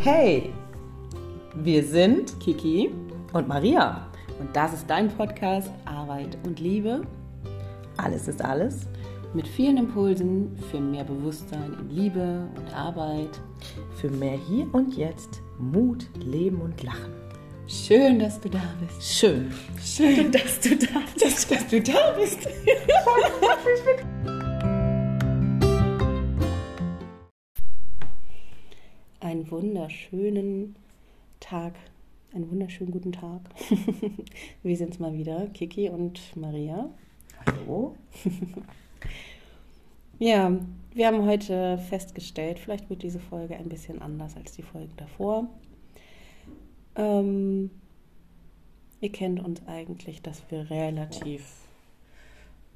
Hey, wir sind Kiki und Maria. und das ist dein Podcast Arbeit und Liebe Alles ist alles. mit vielen Impulsen für mehr Bewusstsein in Liebe und Arbeit. Für mehr Hier und Jetzt, Mut, Leben und Lachen. Schön, dass du da bist. Schön. Schön, dass du da bist. Dass du da bist. Einen wunderschönen Tag. Einen wunderschönen guten Tag. Wir sind's mal wieder, Kiki und Maria. Hallo. Ja, wir haben heute festgestellt, vielleicht wird diese Folge ein bisschen anders als die Folgen davor. Ähm, ihr kennt uns eigentlich, dass wir relativ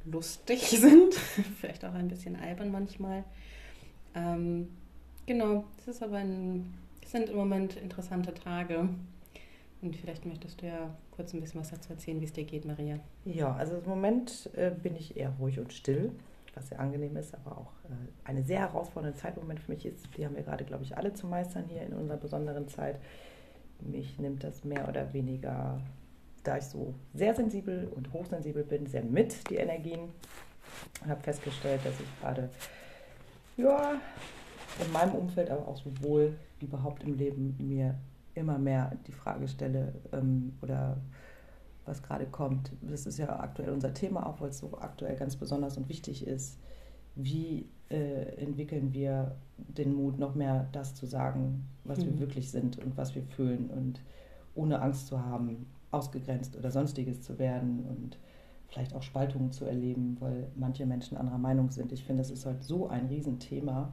lustig sind, vielleicht auch ein bisschen albern manchmal. Ähm, genau, es ist aber ein, es sind im Moment interessante Tage. Und vielleicht möchtest du ja kurz ein bisschen was dazu erzählen, wie es dir geht, Maria. Ja, also im Moment äh, bin ich eher ruhig und still, was sehr angenehm ist, aber auch äh, eine sehr herausfordernde Zeit im Moment für mich ist. Die haben wir gerade, glaube ich, alle zu meistern hier in unserer besonderen Zeit. Mich nimmt das mehr oder weniger, da ich so sehr sensibel und hochsensibel bin, sehr mit, die Energien. Ich habe festgestellt, dass ich gerade, ja, in meinem Umfeld, aber auch sowohl überhaupt im Leben mir immer mehr die Frage stelle ähm, oder was gerade kommt. Das ist ja aktuell unser Thema, auch weil es so aktuell ganz besonders und wichtig ist. Wie äh, entwickeln wir den Mut, noch mehr das zu sagen, was wir Mhm. wirklich sind und was wir fühlen und ohne Angst zu haben, ausgegrenzt oder sonstiges zu werden und vielleicht auch Spaltungen zu erleben, weil manche Menschen anderer Meinung sind. Ich finde, das ist heute so ein Riesenthema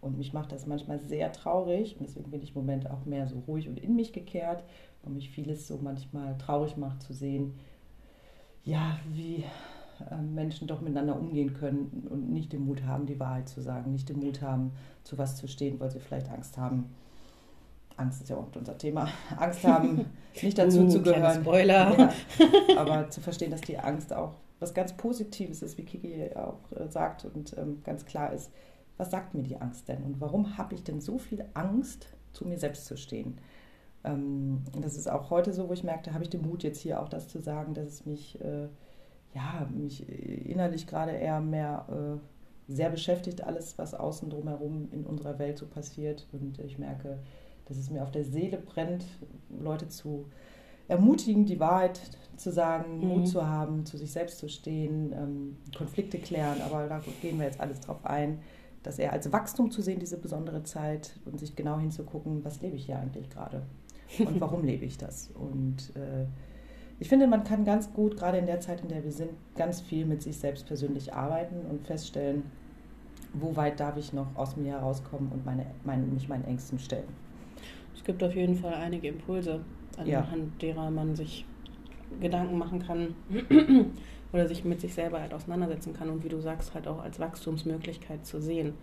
und mich macht das manchmal sehr traurig und deswegen bin ich im Moment auch mehr so ruhig und in mich gekehrt, weil mich vieles so manchmal traurig macht zu sehen, ja, wie äh, Menschen doch miteinander umgehen können und nicht den Mut haben, die Wahrheit zu sagen, nicht den Mut haben, zu was zu stehen, weil sie vielleicht Angst haben. Angst ist ja auch unser Thema. Angst haben, nicht dazu Uh, zu gehören. Spoiler. Ja, aber zu verstehen, dass die Angst auch was ganz Positives ist, wie Kiki auch äh, sagt und ähm, ganz klar ist, was sagt mir die Angst denn und warum habe ich denn so viel Angst, zu mir selbst zu stehen? Ähm, das ist auch heute so, wo ich merkte, habe ich den Mut jetzt hier auch das zu sagen, dass es mich, äh, ja, mich innerlich gerade eher mehr äh, sehr beschäftigt, alles, was außen drumherum in unserer Welt so passiert und ich merke, dass es mir auf der Seele brennt, Leute zu ermutigen, die Wahrheit zu sagen, Mhm. Mut zu haben, zu sich selbst zu stehen, ähm, Konflikte klären, aber da gehen wir jetzt alles drauf ein, das eher als Wachstum zu sehen, diese besondere Zeit und sich genau hinzugucken, was lebe ich hier eigentlich gerade und warum lebe ich das. Und äh, ich finde, man kann ganz gut, gerade in der Zeit, in der wir sind, ganz viel mit sich selbst persönlich arbeiten und feststellen, wo weit darf ich noch aus mir herauskommen und meine, meine, mich meinen Ängsten stellen. Es gibt auf jeden Fall einige Impulse, anhand Ja. derer man sich Gedanken machen kann oder sich mit sich selber halt auseinandersetzen kann und wie du sagst, halt auch als Wachstumsmöglichkeit zu sehen.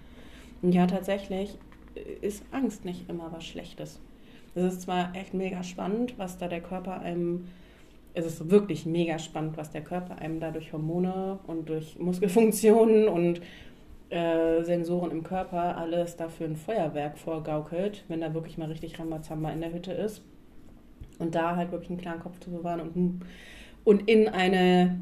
Und ja, tatsächlich ist Angst nicht immer was Schlechtes. Es ist zwar echt mega spannend, was da der Körper einem, es ist wirklich mega spannend, was der Körper einem da durch Hormone und durch Muskelfunktionen und äh, Sensoren im Körper alles dafür ein Feuerwerk vorgaukelt, wenn da wirklich mal richtig Rambazamba in der Hütte ist. Und da halt wirklich einen klaren Kopf zu bewahren und, und in eine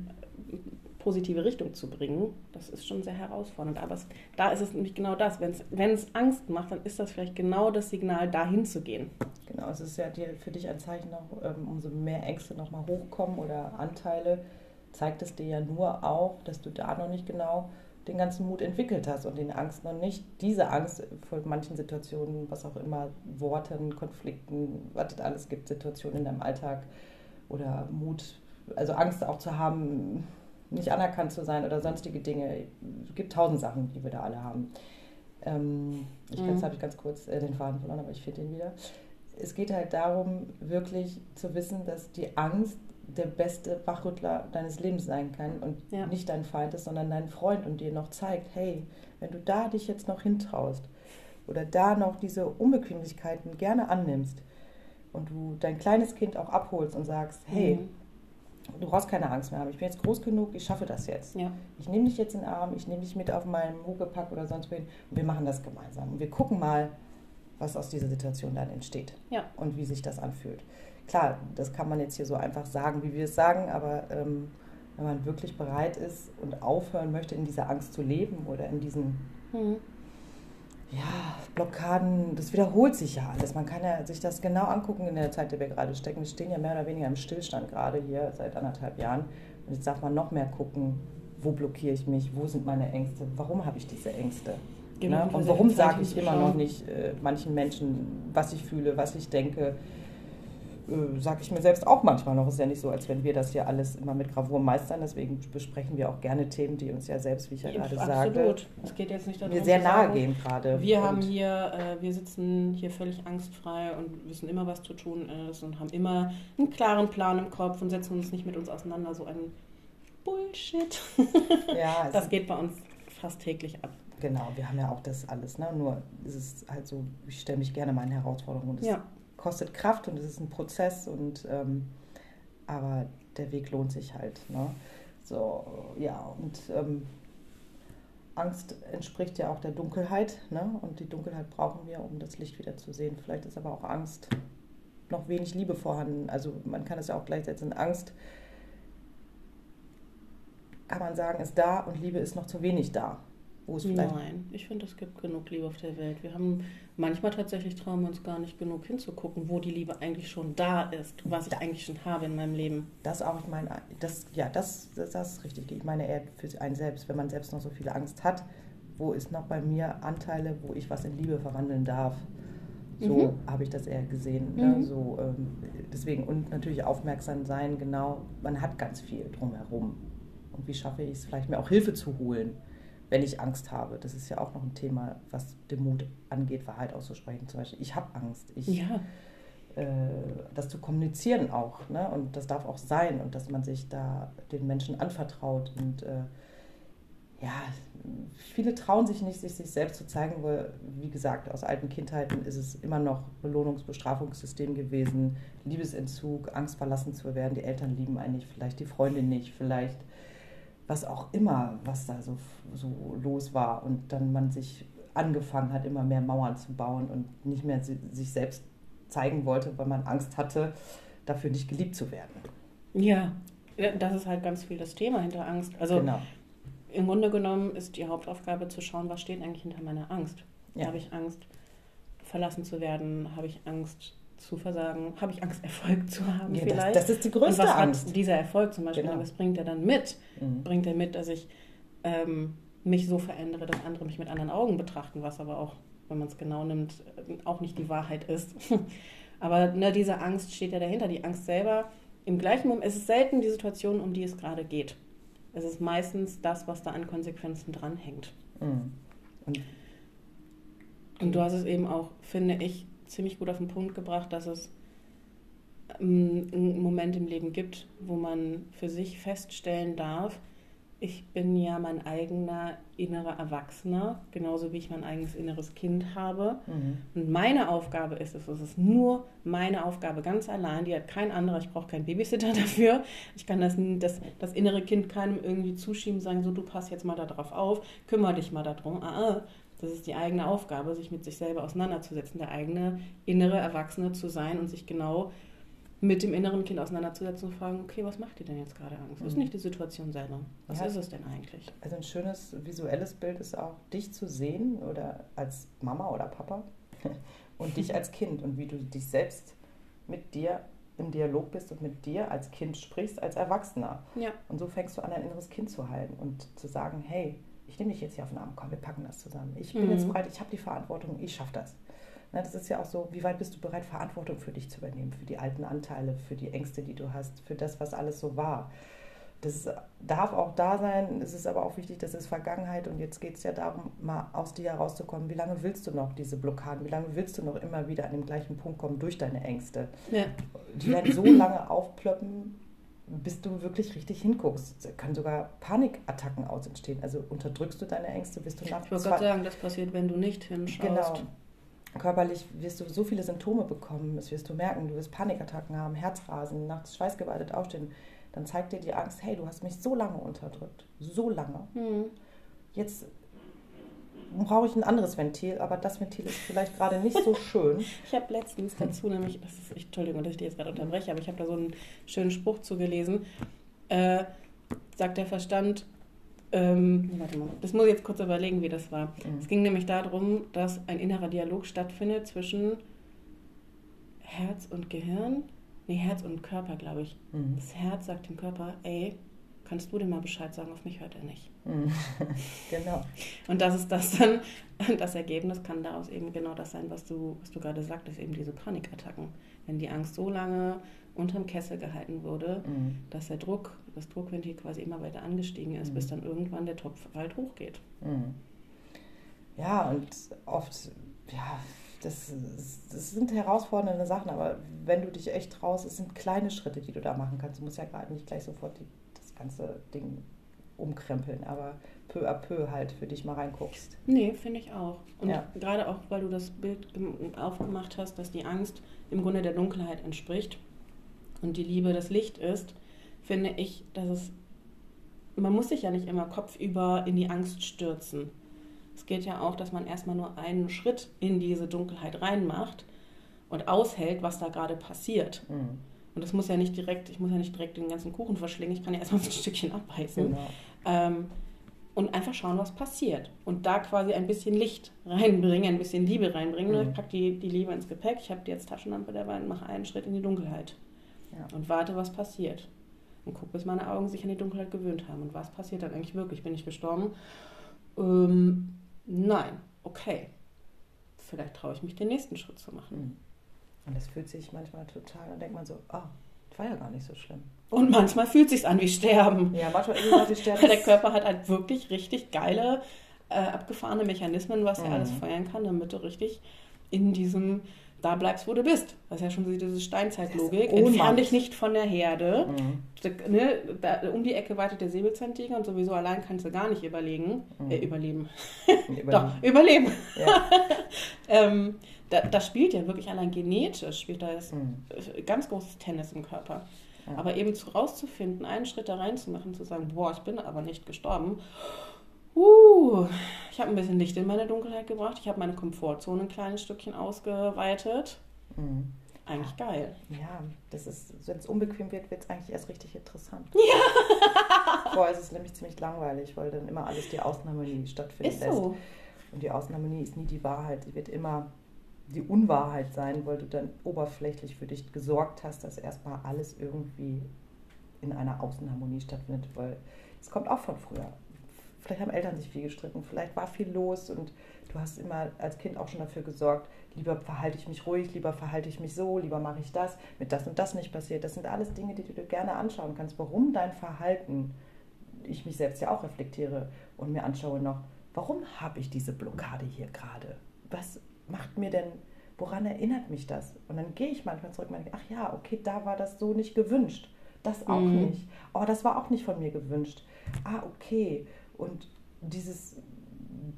positive Richtung zu bringen, das ist schon sehr herausfordernd. Aber es, da ist es nämlich genau das. Wenn es Angst macht, dann ist das vielleicht genau das Signal, dahin zu gehen. Genau, es ist ja für dich ein Zeichen noch, ähm, umso mehr Ängste nochmal hochkommen oder Anteile, zeigt es dir ja nur auch, dass du da noch nicht genau den ganzen Mut entwickelt hast und den Angst noch nicht, diese Angst vor manchen Situationen, was auch immer, Worten, Konflikten, was es alles gibt, Situationen in deinem Alltag oder Mut, also Angst auch zu haben, nicht anerkannt zu sein oder sonstige Dinge. Es gibt tausend Sachen, die wir da alle haben. Ähm, ich Mhm. jetzt habe ich ganz kurz äh, den Faden verloren, aber ich finde ihn wieder. Es geht halt darum, wirklich zu wissen, dass die Angst der beste Wachrüttler deines Lebens sein kann und Ja. nicht dein Feind ist, sondern dein Freund und dir noch zeigt, hey, wenn du da dich jetzt noch hintraust oder da noch diese Unbequemlichkeiten gerne annimmst und du dein kleines Kind auch abholst und sagst, hey, Mhm. Du brauchst keine Angst mehr haben, ich bin jetzt groß genug, ich schaffe das jetzt. Ja. Ich nehme dich jetzt in den Arm, ich nehme dich mit auf meinem Hugepack oder sonst wohin und wir machen das gemeinsam. Und wir gucken mal, was aus dieser Situation dann entsteht Ja. und wie sich das anfühlt. Klar, das kann man jetzt hier so einfach sagen, wie wir es sagen, aber ähm, wenn man wirklich bereit ist und aufhören möchte, in dieser Angst zu leben oder in diesen Mhm. Ja, Blockaden, das wiederholt sich ja alles. Man kann ja sich das genau angucken in der Zeit, in der wir gerade stecken. Wir stehen ja mehr oder weniger im Stillstand gerade hier seit anderthalb Jahren. Und jetzt darf man noch mehr gucken, wo blockiere ich mich, wo sind meine Ängste, warum habe ich diese Ängste. Genau, ne? und warum sage ich immer noch nicht äh, manchen Menschen, was ich fühle, was ich denke. Äh, sage ich mir selbst auch manchmal noch. Es ist ja nicht so, als wenn wir das hier alles immer mit Gravur meistern. Deswegen besprechen wir auch gerne Themen, die uns ja selbst, wie ich ja gerade sagte, Absolut. Es geht jetzt nicht darum, mir sehr nahe sagen, gehen gerade. Wir haben hier, äh, wir sitzen hier völlig angstfrei und wissen immer, was zu tun ist und haben immer einen klaren Plan im Kopf und setzen uns nicht mit uns auseinander. So ein Bullshit. ja, Das geht bei uns fast täglich ab. Genau, wir haben ja auch das alles, ne? Nur ist es halt so, ich stelle mich gerne meinen Herausforderungen und es Ja. Kostet Kraft und es ist ein Prozess und ähm, aber der Weg lohnt sich halt, ne? So, ja, und ähm, Angst entspricht ja auch der Dunkelheit, ne? Und die Dunkelheit brauchen wir, um das Licht wieder zu sehen. Vielleicht ist aber auch Angst noch wenig Liebe vorhanden. Also man kann es ja auch gleichsetzen. Angst kann man sagen, ist da und Liebe ist noch zu wenig da. Wo es vielleicht Nein, ich finde, es gibt genug Liebe auf der Welt. Wir haben manchmal tatsächlich trauen wir uns gar nicht genug hinzugucken, wo die Liebe eigentlich schon da ist, was ich eigentlich schon habe in meinem Leben. Das auch, ich meine, das, ja, das, das, das ist richtig. Ich meine eher für einen selbst, wenn man selbst noch so viel Angst hat, wo ist noch bei mir Anteile, wo ich was in Liebe verwandeln darf. So Mhm. habe ich das eher gesehen. Ne? Mhm. So, ähm, deswegen, und natürlich aufmerksam sein, genau, man hat ganz viel drumherum. Und wie schaffe ich es, vielleicht mir auch Hilfe zu holen, wenn ich Angst habe. Das ist ja auch noch ein Thema, was den Mut angeht, Wahrheit auszusprechen. Zum Beispiel, ich habe Angst. Ich, Ja, äh, das zu kommunizieren auch. Ne? Und das darf auch sein und dass man sich da den Menschen anvertraut. Und äh, ja, viele trauen sich nicht, sich, sich selbst zu zeigen, weil, wie gesagt, aus alten Kindheiten ist es immer noch Belohnungs-Bestrafungssystem gewesen, Liebesentzug, Angst verlassen zu werden, die Eltern lieben einen nicht, vielleicht die Freundin nicht, vielleicht was auch immer, was da so, so los war. Und dann man sich angefangen hat, immer mehr Mauern zu bauen und nicht mehr si- sich selbst zeigen wollte, weil man Angst hatte, dafür nicht geliebt zu werden. ja. Ja, Das ist halt ganz viel das Thema hinter Angst. Also genau. im Grunde genommen ist die Hauptaufgabe zu schauen, was steht eigentlich hinter meiner Angst. Ja. Habe ich Angst, verlassen zu werden? Habe ich Angst zu versagen? Habe ich Angst, Erfolg zu haben Ja, vielleicht? das, das ist die Und größte was Angst. hat dieser Erfolg zum Beispiel, Genau. was bringt er dann mit? Mhm. Bringt er mit, dass ich ähm, mich so verändere, dass andere mich mit anderen Augen betrachten, was aber auch, wenn man es genau nimmt, äh, auch nicht die Wahrheit ist. aber ne, diese Angst steht ja dahinter. Die Angst selber, im gleichen Moment, es ist selten die Situation, um die es gerade geht. Es ist meistens das, was da an Konsequenzen dranhängt. Mhm. Und Und du hast es eben auch, finde ich, ziemlich gut auf den Punkt gebracht, dass es ähm, einen Moment im Leben gibt, wo man für sich feststellen darf, ich bin ja mein eigener innerer Erwachsener, genauso wie ich mein eigenes inneres Kind habe. mhm. Und meine Aufgabe ist es, es ist nur meine Aufgabe ganz allein, die hat kein anderer, ich brauche keinen Babysitter dafür. Ich kann das, das, das innere Kind keinem irgendwie zuschieben, sagen, so du pass jetzt mal darauf auf, kümmere dich mal darum. Ah, ah. Das ist die eigene Aufgabe, sich mit sich selber auseinanderzusetzen, der eigene innere Erwachsene zu sein und sich genau mit dem inneren Kind auseinanderzusetzen und fragen, okay, was macht dir denn jetzt gerade Angst? Das ist Mhm. nicht die Situation selber. Was Ja. ist es denn eigentlich? Also ein schönes visuelles Bild ist auch, dich zu sehen oder als Mama oder Papa und dich als Kind und wie du dich selbst mit dir im Dialog bist und mit dir als Kind sprichst, als Erwachsener. Ja. Und so fängst du an, dein inneres Kind zu halten und zu sagen, hey, ich nehme dich jetzt hier auf den Arm, komm, wir packen das zusammen. Ich bin Mhm. jetzt bereit, ich habe die Verantwortung, ich schaffe das. Na, das ist ja auch so, wie weit bist du bereit, Verantwortung für dich zu übernehmen, für die alten Anteile, für die Ängste, die du hast, für das, was alles so war. Das darf auch da sein, es ist aber auch wichtig, das ist Vergangenheit und jetzt geht es ja darum, mal aus dir herauszukommen. Wie lange willst du noch diese Blockaden? Wie lange willst du noch immer wieder an den gleichen Punkt kommen durch deine Ängste? Ja. Die werden so lange aufplöppen, bis du wirklich richtig hinguckst. Es können sogar Panikattacken aus entstehen. Also unterdrückst du deine Ängste, bist du nach Ich wollte gerade sagen, das passiert, wenn du nicht hinschaust. Genau. Körperlich wirst du so viele Symptome bekommen, das wirst du merken. Du wirst Panikattacken haben, Herzrasen, nachts schweißgebadet aufstehen. Dann zeigt dir die Angst, hey, du hast mich so lange unterdrückt. So lange. Mhm. Jetzt brauche ich ein anderes Ventil, aber das Ventil ist vielleicht gerade nicht so schön. Ich habe letztens dazu nämlich, das ist, Entschuldigung, dass ich dich jetzt gerade unterbreche, aber ich habe da so einen schönen Spruch zugelesen. Äh, sagt der Verstand, ähm, warte mal, das muss ich jetzt kurz überlegen, wie das war. Mhm. Es ging nämlich darum, dass ein innerer Dialog stattfindet zwischen Herz und Gehirn. Nee, Herz und Körper, glaube ich. Mhm. Das Herz sagt dem Körper, ey, kannst du dir mal Bescheid sagen, auf mich hört er nicht. Mhm. genau. Und das ist das dann, das Ergebnis kann daraus eben genau das sein, was du, was du gerade sagtest, eben diese Panikattacken. Wenn die Angst so lange unterm Kessel gehalten wurde, mhm. dass der Druck, das Druckventil quasi immer weiter angestiegen ist, mhm. bis dann irgendwann der Topf halt hochgeht. Mhm. Ja, und oft, ja, das, das sind herausfordernde Sachen, aber wenn du dich echt traust, es sind kleine Schritte, die du da machen kannst. Du musst ja gerade nicht gleich sofort die, das ganze Ding umkrempeln, aber peu à peu halt für dich mal reinguckst. Nee, finde ich auch. Und ja. gerade auch, weil du das Bild aufgemacht hast, dass die Angst im Grunde der Dunkelheit entspricht und die Liebe das Licht ist, finde ich, dass es, man muss sich ja nicht immer kopfüber in die Angst stürzen. Es geht ja auch, dass man erstmal nur einen Schritt in diese Dunkelheit reinmacht und aushält, was da gerade passiert. Mhm. Und das muss ja nicht direkt, ich muss ja nicht direkt den ganzen Kuchen verschlingen, ich kann ja erstmal ein Stückchen abbeißen. Genau. Ähm, und einfach schauen, was passiert. Und da quasi ein bisschen Licht reinbringen, ein bisschen Liebe reinbringen. Mhm. Ich packe die, die Liebe ins Gepäck, ich habe die jetzt Taschenlampe dabei und mache einen Schritt in die Dunkelheit ja. und warte, was passiert. Und gucke, bis meine Augen sich an die Dunkelheit gewöhnt haben. Und was passiert dann eigentlich wirklich? Bin ich gestorben? Ähm, nein, okay. Vielleicht traue ich mich, den nächsten Schritt zu machen. Mhm. Und das fühlt sich manchmal total, dann denkt man so, ah, das war ja gar nicht so schlimm. Und manchmal fühlt es sich an wie Sterben. Ja, manchmal wie Sterben. Der Körper hat halt wirklich richtig geile, äh, abgefahrene Mechanismen, was er alles mhm. feuern kann, damit du richtig in diesem da bleibst, wo du bist. Das ist ja schon diese Steinzeitlogik. Entfern dich nicht von der Herde. Mhm. Ne, da, um die Ecke wartet der Säbelzahntiger und sowieso allein kannst du gar nicht überlegen. Mhm. Äh, überleben. überleben. Doch, überleben. Ja. ähm, da, das spielt ja wirklich allein genetisch, spielt da mhm. ganz großes Tennis im Körper. Ja. Aber eben zu, rauszufinden, einen Schritt da reinzumachen, zu sagen, boah, ich bin aber nicht gestorben Uh, ich habe ein bisschen Licht in meine Dunkelheit gebracht. Ich habe meine Komfortzone ein kleines Stückchen ausgeweitet. Mhm. Eigentlich geil. Ja, das ist, wenn es unbequem wird, wird es eigentlich erst richtig interessant. Ja. Vorher ist es nämlich ziemlich langweilig, weil dann immer alles die Ausnahme stattfindet. ist So. Und die Ausnahme nie ist nie die Wahrheit. Die wird immer die Unwahrheit sein, weil du dann oberflächlich für dich gesorgt hast, dass erstmal alles irgendwie in einer Außenharmonie stattfindet, weil es kommt auch von früher vielleicht haben Eltern sich viel gestritten, vielleicht war viel los und du hast immer als Kind auch schon dafür gesorgt, lieber verhalte ich mich ruhig, lieber verhalte ich mich so, lieber mache ich das, mit das und das nicht passiert. Das sind alles Dinge, die du dir gerne anschauen kannst, warum dein Verhalten, ich mich selbst ja auch reflektiere und mir anschaue noch, warum habe ich diese Blockade hier gerade? Was macht mir denn, woran erinnert mich das? Und dann gehe ich manchmal zurück und denke, ach ja, okay, da war das so nicht gewünscht. Das auch mhm. nicht. Oh, das war auch nicht von mir gewünscht. Ah, okay. Und dieses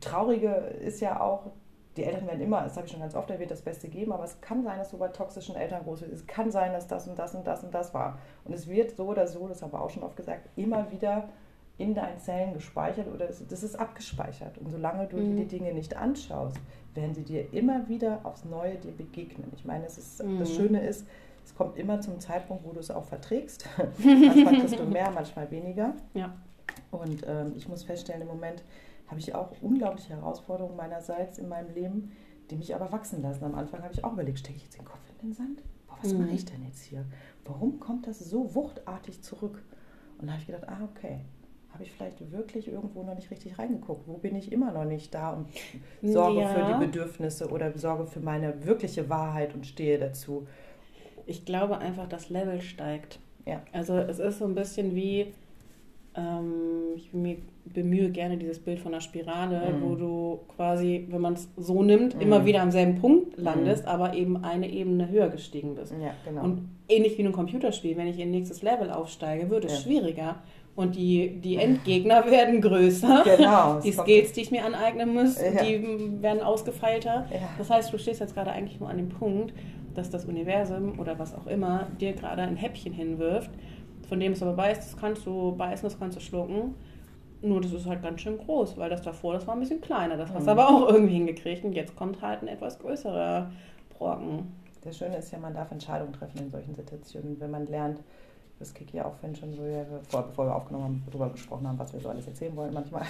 Traurige ist ja auch, die Eltern werden immer, das habe ich schon ganz oft erwähnt, das Beste geben, aber es kann sein, dass du bei toxischen Eltern groß bist. Es kann sein, dass das und das und das und das war. Und es wird so oder so, das haben wir auch schon oft gesagt, immer wieder in deinen Zellen gespeichert oder das, ist abgespeichert. Und solange du mhm. die Dinge nicht anschaust, werden sie dir immer wieder aufs Neue dir begegnen. Ich meine, es ist, mhm. das Schöne ist, es kommt immer zum Zeitpunkt, wo du es auch verträgst. manchmal kriegst du mehr, manchmal weniger. Ja. Und ähm, ich muss feststellen, im Moment habe ich auch unglaubliche Herausforderungen meinerseits in meinem Leben, die mich aber wachsen lassen. Am Anfang habe ich auch überlegt, stecke ich jetzt den Kopf in den Sand? Boah, was mhm. mache ich denn jetzt hier? Warum kommt das so wuchtartig zurück? Und da habe ich gedacht, ah, okay, habe ich vielleicht wirklich irgendwo noch nicht richtig reingeguckt? Wo bin ich immer noch nicht da und sorge ja. für die Bedürfnisse oder sorge für meine wirkliche Wahrheit und stehe dazu? Ich glaube einfach, das Level steigt. Ja. Also es ist so ein bisschen wie, ähm, ich bemühe gerne dieses Bild von einer Spirale, mhm. wo du quasi, wenn man es so nimmt, mhm. immer wieder am selben Punkt landest, mhm. aber eben eine Ebene höher gestiegen bist. Ja, genau. Und ähnlich wie in einem Computerspiel, wenn ich in nächstes Level aufsteige, wird es ja. schwieriger. Und die, die Endgegner werden größer. Genau. Die Skills, die ich mir aneignen muss, ja. die werden ausgefeilter. Ja. Das heißt, du stehst jetzt gerade eigentlich nur an dem Punkt, dass das Universum oder was auch immer dir gerade ein Häppchen hinwirft von dem es aber weiß, das kannst du beißen, das kannst du schlucken. Nur das ist halt ganz schön groß, weil das davor, das war ein bisschen kleiner. Das hast Mhm. du aber auch irgendwie hingekriegt. Und jetzt kommt halt ein etwas größerer Brocken. Das Schöne ist ja, man darf Entscheidungen treffen in solchen Situationen. Wenn man lernt, das Kiki auch vorhin schon so, ja, vor, bevor wir aufgenommen haben, darüber gesprochen haben, was wir so alles erzählen wollen manchmal.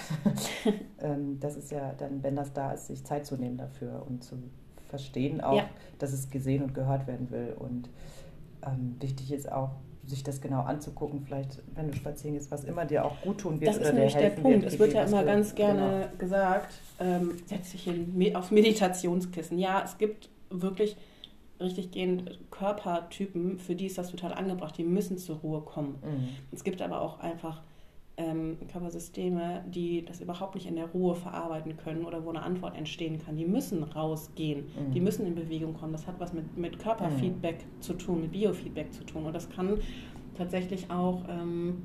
ähm, das ist ja dann, wenn das da ist, sich Zeit zu nehmen dafür und zu verstehen auch, Ja. dass es gesehen und gehört werden will. Und ähm, wichtig ist auch, sich das genau anzugucken, vielleicht, wenn du spazieren gehst, was immer dir auch gut tun wird Das oder ist nämlich der Punkt. wird, Es wird ja immer ganz gerne genau. gesagt, ähm, setz dich hin, aufs Meditationskissen. Ja, es gibt wirklich richtig gehend Körpertypen, für die ist das total angebracht. Die müssen zur Ruhe kommen. Mhm. Es gibt aber auch einfach ähm, Körpersysteme, die das überhaupt nicht in der Ruhe verarbeiten können oder wo eine Antwort entstehen kann. Die müssen rausgehen, Mhm. die müssen in Bewegung kommen. Das hat was mit, mit Körperfeedback zu tun, mit Biofeedback zu tun. Und das kann tatsächlich auch ähm,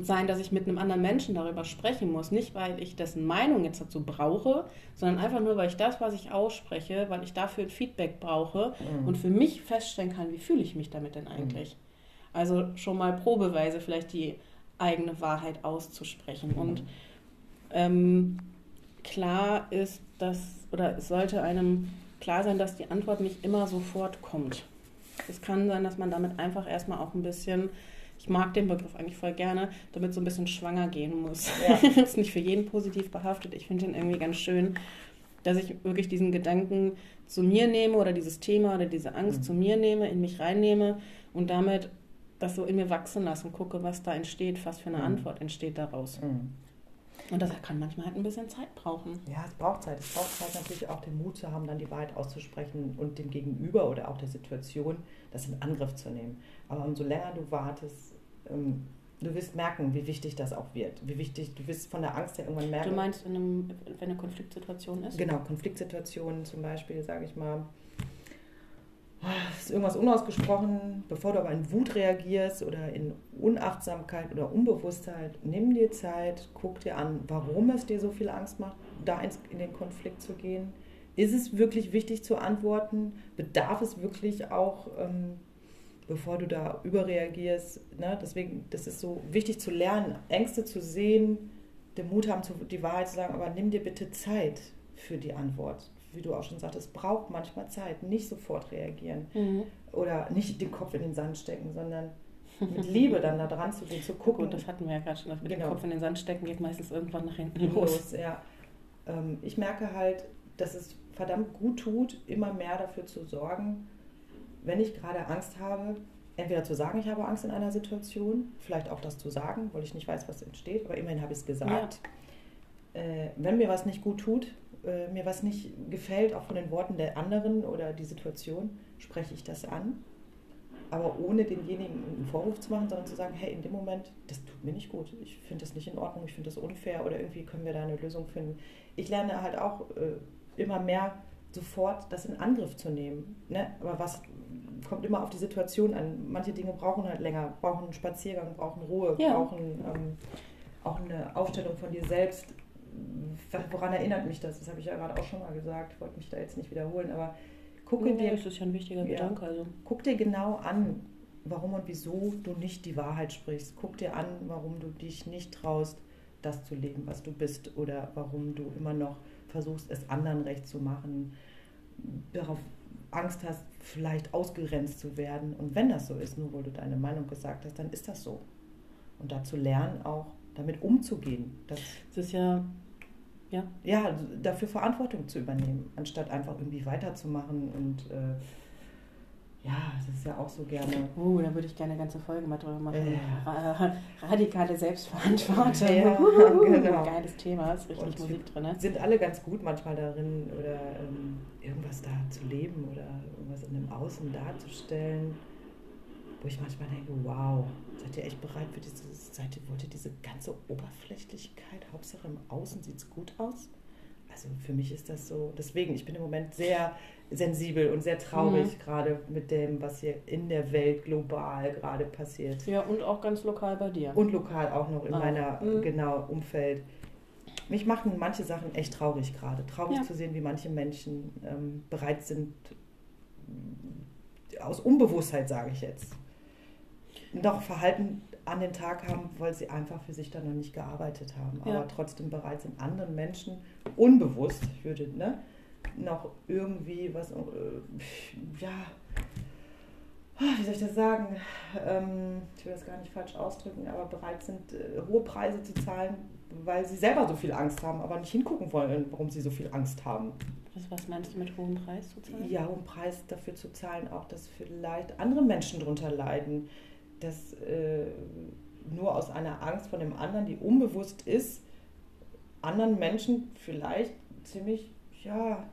sein, dass ich mit einem anderen Menschen darüber sprechen muss. Nicht, weil ich dessen Meinung jetzt dazu brauche, sondern einfach nur, weil ich das, was ich ausspreche, weil ich dafür ein Feedback brauche Mhm. und für mich feststellen kann, wie fühle ich mich damit denn eigentlich. Also schon mal probeweise vielleicht die eigene Wahrheit auszusprechen. Und ähm, klar ist, dass, oder es sollte einem klar sein, dass die Antwort nicht immer sofort kommt. Es kann sein, dass man damit einfach erstmal auch ein bisschen, ich mag den Begriff eigentlich voll gerne, damit so ein bisschen schwanger gehen muss. Ja. ist nicht für jeden positiv behaftet. Ich finde den irgendwie ganz schön, dass ich wirklich diesen Gedanken zu mir nehme oder dieses Thema oder diese Angst Mhm. zu mir nehme, in mich reinnehme und damit das so in mir wachsen lasse und gucke, was da entsteht, was für eine Mhm. Antwort entsteht daraus. Mhm. Und das kann manchmal halt ein bisschen Zeit brauchen. Ja, es braucht Zeit. Es braucht Zeit natürlich auch den Mut zu haben, dann die Wahrheit auszusprechen und dem Gegenüber oder auch der Situation das in Angriff zu nehmen. Aber umso länger du wartest, ähm, du wirst merken, wie wichtig das auch wird. Wie wichtig, du wirst von der Angst her irgendwann merken. Du meinst, in einem, wenn eine Konfliktsituation ist? Genau, Konfliktsituationen zum Beispiel, sage ich mal. Ist irgendwas unausgesprochen, bevor du aber in Wut reagierst oder in Unachtsamkeit oder Unbewusstheit, nimm dir Zeit, guck dir an, warum es dir so viel Angst macht, da in den Konflikt zu gehen. Ist es wirklich wichtig zu antworten? Bedarf es wirklich auch, ähm, bevor du da überreagierst? Ne? Deswegen, das ist so wichtig zu lernen, Ängste zu sehen, den Mut haben, die Wahrheit zu sagen, aber nimm dir bitte Zeit für die Antwort. Wie du auch schon sagtest, es braucht manchmal Zeit, nicht sofort reagieren Mhm. oder nicht den Kopf in den Sand stecken, sondern mit Liebe dann da dran zu gehen, zu gucken. Gut, das hatten wir ja gerade schon. Das mit Genau. dem Kopf in den Sand stecken geht meistens irgendwann nach hinten los. los. Ja. Ähm, ich merke halt, dass es verdammt gut tut, immer mehr dafür zu sorgen, wenn ich gerade Angst habe, entweder zu sagen, ich habe Angst in einer Situation, vielleicht auch das zu sagen, weil ich nicht weiß, was entsteht, aber immerhin habe ich es gesagt. Äh, wenn mir was nicht gut tut, äh, mir was nicht gefällt, auch von den Worten der anderen oder die Situation, spreche ich das an. Aber ohne denjenigen einen Vorwurf zu machen, sondern zu sagen, hey, in dem Moment, das tut mir nicht gut. Ich finde das nicht in Ordnung, ich finde das unfair oder irgendwie können wir da eine Lösung finden. Ich lerne halt auch äh, immer mehr sofort das in Angriff zu nehmen. Ne? Aber was kommt immer auf die Situation an. Manche Dinge brauchen halt länger, brauchen einen Spaziergang, brauchen Ruhe, Ja. brauchen ähm, auch eine Aufstellung von dir selbst. Woran erinnert mich das? Das habe ich ja gerade auch schon mal gesagt. Ich wollte mich da jetzt nicht wiederholen, aber gucke Nee, dir das ist ja ein wichtiger Ja. Gedanke. Also. Guck dir genau an, warum und wieso du nicht die Wahrheit sprichst. Guck dir an, warum du dich nicht traust, das zu leben, was du bist, oder warum du immer noch versuchst, es anderen recht zu machen, darauf Angst hast, vielleicht ausgegrenzt zu werden. Und wenn das so ist, nur weil du deine Meinung gesagt hast, dann ist das so. Und dazu lernen auch, damit umzugehen. Das, ist ja, ja, ja, dafür Verantwortung zu übernehmen, anstatt einfach irgendwie weiterzumachen und äh, ja, das ist ja auch so gerne. oh, da würde ich gerne eine ganze Folge mal drüber machen. Ja. Ra- Radikale Selbstverantwortung. Ja, Uhuhu. genau. Geiles Thema, ist richtig Und Musik drin. Ne? Sind alle ganz gut manchmal darin oder ähm, irgendwas da zu leben oder irgendwas in dem Außen darzustellen, wo ich manchmal denke, wow, seid ihr echt bereit für diese, seid ihr, wollt ihr diese ganze Oberflächlichkeit, Hauptsache im Außen sieht es gut aus? Also für mich ist das so, deswegen, ich bin im Moment sehr sensibel und sehr traurig, gerade mit dem, was hier in der Welt global gerade passiert. Ja, und auch ganz lokal bei dir. Und lokal auch noch in Auch. meiner Mhm. genau Umfeld. Mich machen manche Sachen echt traurig gerade. Traurig Ja. zu sehen, wie manche Menschen ähm, bereit sind, aus Unbewusstheit, sage ich jetzt, noch Verhalten an den Tag haben, weil sie einfach für sich dann noch nicht gearbeitet haben, Ja. aber trotzdem bereit sind, anderen Menschen unbewusst, ich würde, ne, noch irgendwie was, äh, ja, ah, wie soll ich das sagen, ähm, ich will das gar nicht falsch ausdrücken, aber bereit sind, äh, hohe Preise zu zahlen, weil sie selber so viel Angst haben, aber nicht hingucken wollen, warum sie so viel Angst haben. Was, was meinst du mit hohem Preis zu zahlen? Ja, hohen Preis dafür zu zahlen, auch dass vielleicht andere Menschen darunter leiden, dass äh, nur aus einer Angst von dem anderen, die unbewusst ist, anderen Menschen vielleicht ziemlich ja,